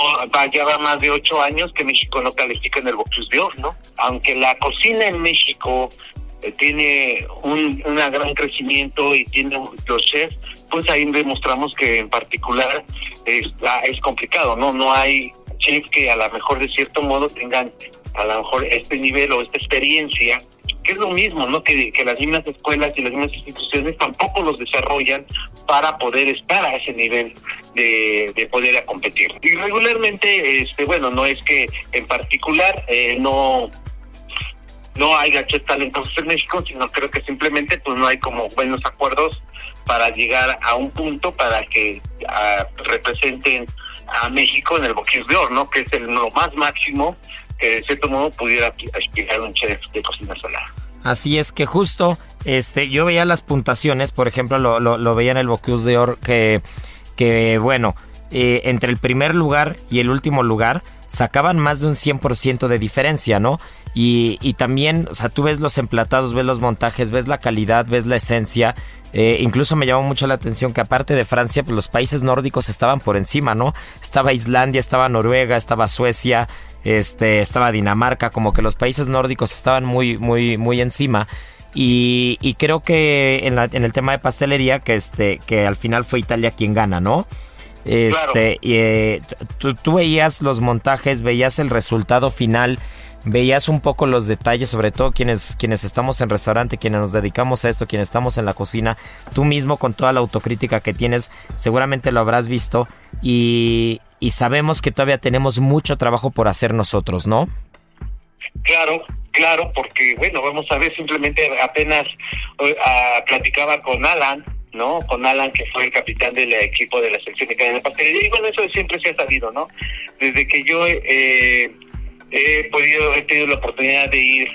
ya va más de ocho años que México no califica en el Bocuse de Or, ¿no? Aunque la cocina en México eh, tiene un gran crecimiento y tiene los chefs, pues ahí demostramos que en particular es, es complicado, ¿no? No hay chefs que a lo mejor de cierto modo tengan a lo mejor este nivel o esta experiencia es lo mismo, ¿no? Que, las mismas escuelas y las mismas instituciones tampoco los desarrollan para poder estar a ese nivel de, de poder a competir. Y regularmente, este, bueno, no es que en particular eh, no no hay gachos talentosos en México, sino creo que simplemente pues no hay como buenos acuerdos para llegar a un punto para que ah, representen a México en el Boquís de Oro, ¿no? Que es el lo más máximo que de cierto modo pudiera aspirar un chef de cocina solar. Así es que justo, este, yo veía las puntuaciones, por ejemplo, lo, veía en el Bocuse de Oro, que, que bueno, eh, entre el primer lugar y el último lugar sacaban más de un 100% de diferencia, ¿no? Y, y, también, o sea, tú ves los emplatados, ves los montajes, ves la calidad, ves la esencia. Eh, incluso me llamó mucho la atención que aparte de Francia, pues los países nórdicos estaban por encima, ¿no? Estaba Islandia, estaba Noruega, estaba Suecia, este, estaba Dinamarca, como que los países nórdicos estaban muy, muy, muy encima. Y, y creo que en, la, en, el tema de pastelería, que este, que al final fue Italia quien gana, ¿no? Este, y, eh, tú, veías los montajes, veías el resultado final, veías un poco los detalles, sobre todo quienes, quienes estamos en restaurante, quienes nos dedicamos a esto, quienes estamos en la cocina, tú mismo con toda la autocrítica que tienes, seguramente lo habrás visto y, y sabemos que todavía tenemos mucho trabajo por hacer nosotros, ¿no? Claro, claro, porque bueno, vamos a ver, simplemente apenas uh, platicaba con Alan, ¿no? Con Alan, que fue el capitán del equipo de la sección de cadena de pastelería, y bueno, eso siempre se ha sabido, ¿no? Desde que yo eh, he podido, he tenido la oportunidad de ir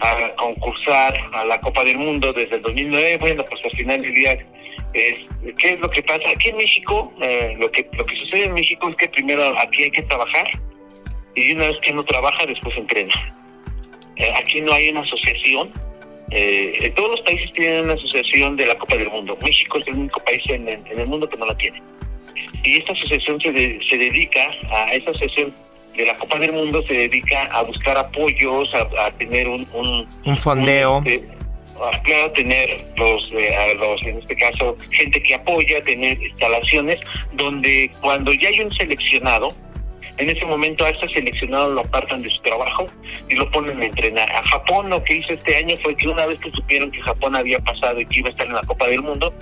a concursar a la Copa del Mundo desde el 2009, bueno, pues al final del día es qué es lo que pasa aquí en México eh, lo que lo que sucede en México es que primero aquí hay que trabajar y una vez que uno trabaja después entrena. Eh, aquí no hay una asociación. Eh, todos los países tienen una asociación de la Copa del Mundo. México es el único país en, el mundo que no la tiene. Y esta asociación se, se dedica a esta asociación de la Copa del Mundo se dedica a buscar apoyos a, tener un un, fondeo este, claro, tener los, eh, los, en este caso, gente que apoya, tener instalaciones donde cuando ya hay un seleccionado, en ese momento a ese seleccionado lo apartan de su trabajo y lo ponen a entrenar. A Japón lo que hizo este año fue que una vez que supieron que Japón había pasado y que iba a estar en la Copa del Mundo,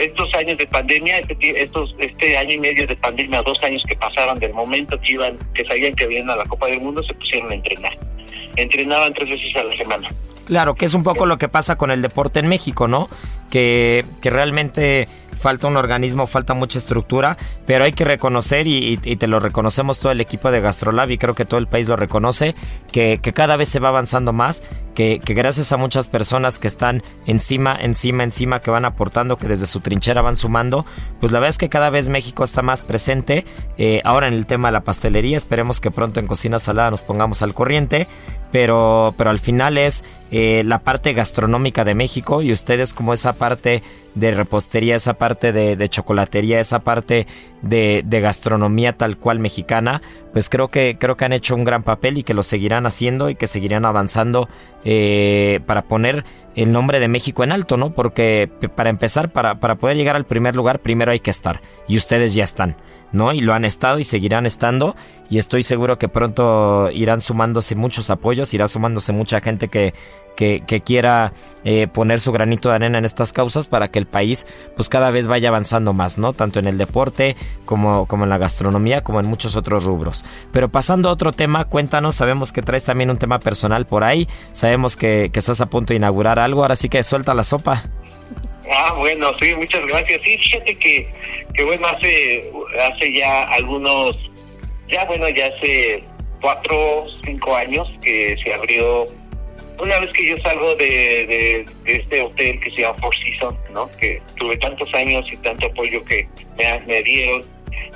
estos años de pandemia, este, estos, este año y medio de pandemia, dos años que pasaron del momento que iban, que sabían que venían a la Copa del Mundo, se pusieron a entrenar. Entrenaban tres veces a la semana. Claro, que es un poco lo que pasa con el deporte en México, ¿no? Que, que realmente falta un organismo, falta mucha estructura, pero hay que reconocer, y, te lo reconocemos todo el equipo de Gastrolab, y creo que todo el país lo reconoce, que, cada vez se va avanzando más, que, gracias a muchas personas que están encima, encima, encima, que van aportando, que desde su trinchera van sumando, pues la verdad es que cada vez México está más presente. Eh, ahora en el tema de la pastelería, esperemos que pronto en Cocina Salada nos pongamos al corriente, pero, pero al final es eh, la parte gastronómica de México y ustedes como esa parte de repostería, esa parte de, chocolatería, esa parte de, gastronomía tal cual mexicana, pues creo que, creo que han hecho un gran papel y que lo seguirán haciendo y que seguirán avanzando eh, para poner el nombre de México en alto, ¿no? Porque para empezar, para, para poder llegar al primer lugar, primero hay que estar y ustedes ya están. ¿No? Y lo han estado y seguirán estando y estoy seguro que pronto irán sumándose muchos apoyos, irá sumándose mucha gente que, que, quiera eh, poner su granito de arena en estas causas para que el país pues cada vez vaya avanzando más, ¿no? Tanto en el deporte como, como en la gastronomía, como en muchos otros rubros. Pero pasando a otro tema, cuéntanos, sabemos que traes también un tema personal por ahí, sabemos que, que estás a punto de inaugurar algo, ahora sí que suelta la sopa. Ah, bueno, sí, muchas gracias. Sí, fíjate que, que bueno, hace, hace ya algunos, ya bueno, ya hace cuatro, cinco años que se abrió, una vez que yo salgo de, de, este hotel que se llama Four Seasons, ¿no? Que tuve tantos años y tanto apoyo que me, me dieron.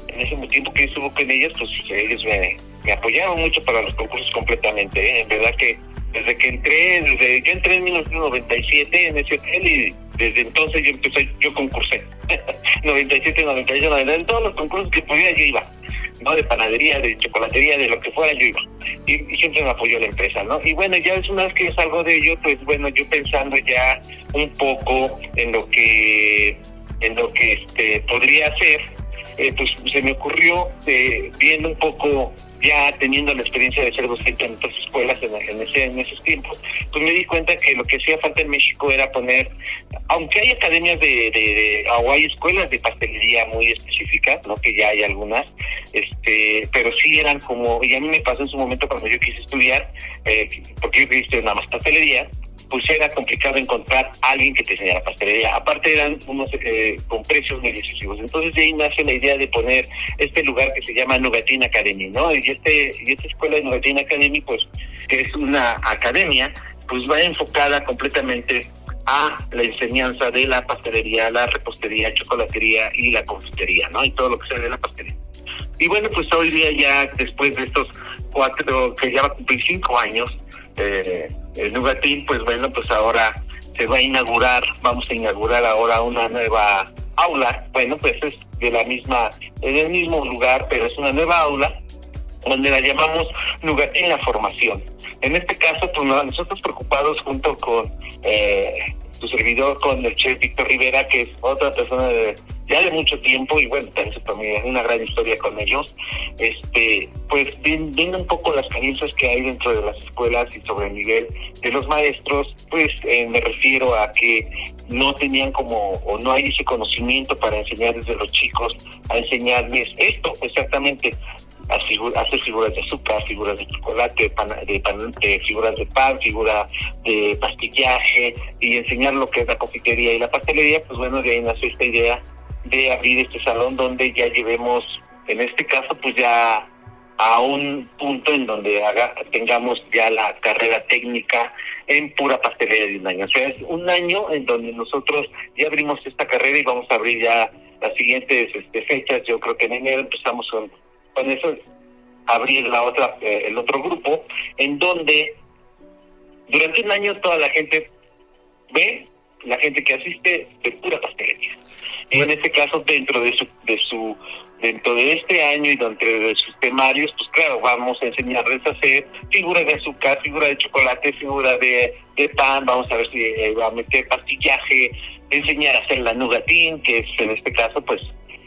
En ese tiempo que estuve con ellos, pues ellos me, me apoyaron mucho para los concursos completamente. ¿eh? En verdad que desde que entré, desde yo entré en 1997 en ese hotel y desde entonces yo empecé, yo concursé. 97, 98, 99, en todos los concursos que podía yo iba. ¿no? De panadería, de chocolatería, de lo que fuera yo iba. Y, siempre me apoyó la empresa, ¿no? Y bueno, ya es una vez que yo salgo de ello, pues bueno, yo pensando ya un poco en lo que, en lo que este podría hacer, eh, pues se me ocurrió, eh, viendo un poco ya teniendo la experiencia de ser docente en otras escuelas en, ese, en esos tiempos, pues me di cuenta que lo que hacía falta en México era poner, aunque hay academias de, de, o hay escuelas de pastelería muy específicas, no que ya hay algunas, este, pero sí eran como, y a mí me pasó en su momento cuando yo quise estudiar, eh, porque yo quise nada más pastelería, pues era complicado encontrar a alguien que te enseñara pastelería. Aparte eran unos eh, con precios muy excesivos. Entonces de ahí nace la idea de poner este lugar que se llama Nugatín Academy, ¿no? Y este y esta escuela de Nugatín Academy, pues que es una academia, pues va enfocada completamente a la enseñanza de la pastelería, la repostería, chocolatería y la confitería, ¿no? Y todo lo que sea de la pastelería. Y bueno, pues hoy día ya después de estos cuatro, que ya va a cumplir cinco años, eh, el Nugatín, pues bueno, pues ahora se va a inaugurar, vamos a inaugurar ahora una nueva aula, bueno, pues es de la misma, en el mismo lugar, pero es una nueva aula donde la llamamos Nugatín la Formación. En este caso, pues nosotros preocupados junto con eh, su servidor, con el chef Víctor Rivera, que es otra persona de ya de mucho tiempo y bueno, también es una gran historia con ellos, este, pues viendo un poco las carencias que hay dentro de las escuelas y sobre el nivel de los maestros, pues eh, me refiero a que no tenían como o no hay ese conocimiento para enseñar desde los chicos a enseñarles esto exactamente hacer figuras de azúcar, figuras de chocolate, de, de, figuras de pan, figura de pastillaje y enseñar lo que es la confitería y la pastelería, pues bueno, de ahí nació esta idea de abrir este salón donde ya llevemos, en este caso, pues ya a un punto en donde haga, tengamos ya la carrera técnica en pura pastelería de un año. O sea, es un año en donde nosotros ya abrimos esta carrera y vamos a abrir ya las siguientes este, fechas. Yo creo que en enero empezamos con, con eso, abrir la otra, eh, el otro grupo, en donde durante un año toda la gente ve, la gente que asiste de pura pastelería. En este caso dentro de su de su dentro de este año y dentro de sus temarios pues claro vamos a enseñarles a hacer figuras de azúcar figura de chocolate figura de, pan vamos a ver si eh, va a meter pastillaje enseñar a hacer la nugatín que es en este caso pues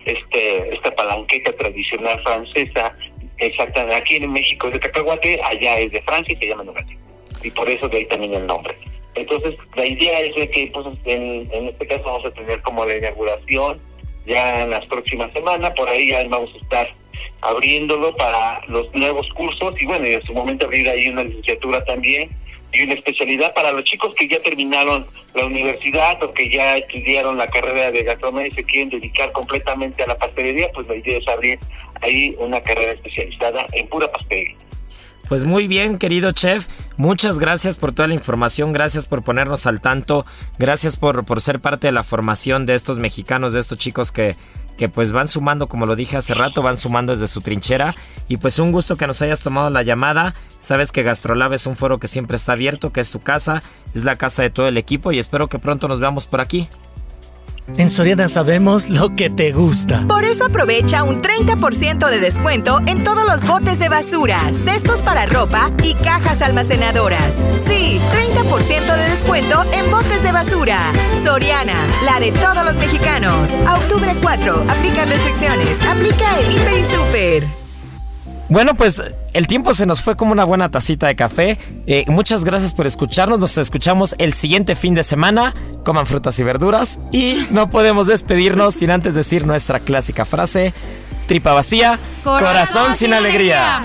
este esta palanqueta tradicional francesa exactamente aquí en México es de cacahuate allá es de Francia y se llama nugatín y por eso de ahí también el nombre. Entonces, la idea es de que pues, en, este caso vamos a tener como la inauguración ya en las próximas semanas, por ahí ya vamos a estar abriéndolo para los nuevos cursos y bueno, y en su momento abrir ahí una licenciatura también y una especialidad para los chicos que ya terminaron la universidad o que ya estudiaron la carrera de gastronomía y se quieren dedicar completamente a la pastelería, pues la idea es abrir ahí una carrera especializada en pura pastelería. Pues muy bien, querido chef. Muchas gracias por toda la información, gracias por ponernos al tanto, gracias por, por ser parte de la formación de estos mexicanos, de estos chicos que, que pues van sumando, como lo dije hace rato, van sumando desde su trinchera. Y pues un gusto que nos hayas tomado la llamada. Sabes que Gastrolab es un foro que siempre está abierto, que es tu casa, es la casa de todo el equipo y espero que pronto nos veamos por aquí. En Soriana sabemos lo que te gusta. Por eso aprovecha un 30% de descuento en todos los botes de basura, cestos para ropa y cajas almacenadoras. Sí, 30% de descuento en botes de basura. Soriana, la de todos los mexicanos. A octubre 4, aplica restricciones. Aplica el Hiper y Super. Bueno, pues el tiempo se nos fue como una buena tacita de café. Eh, muchas gracias por escucharnos. Nos escuchamos el siguiente fin de semana. Coman frutas y verduras. Y no podemos despedirnos sin antes decir nuestra clásica frase. Tripa vacía, corazón, sin, alegría.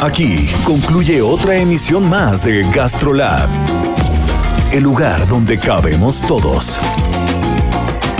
Aquí concluye otra emisión más de GastroLab. El lugar donde cabemos todos.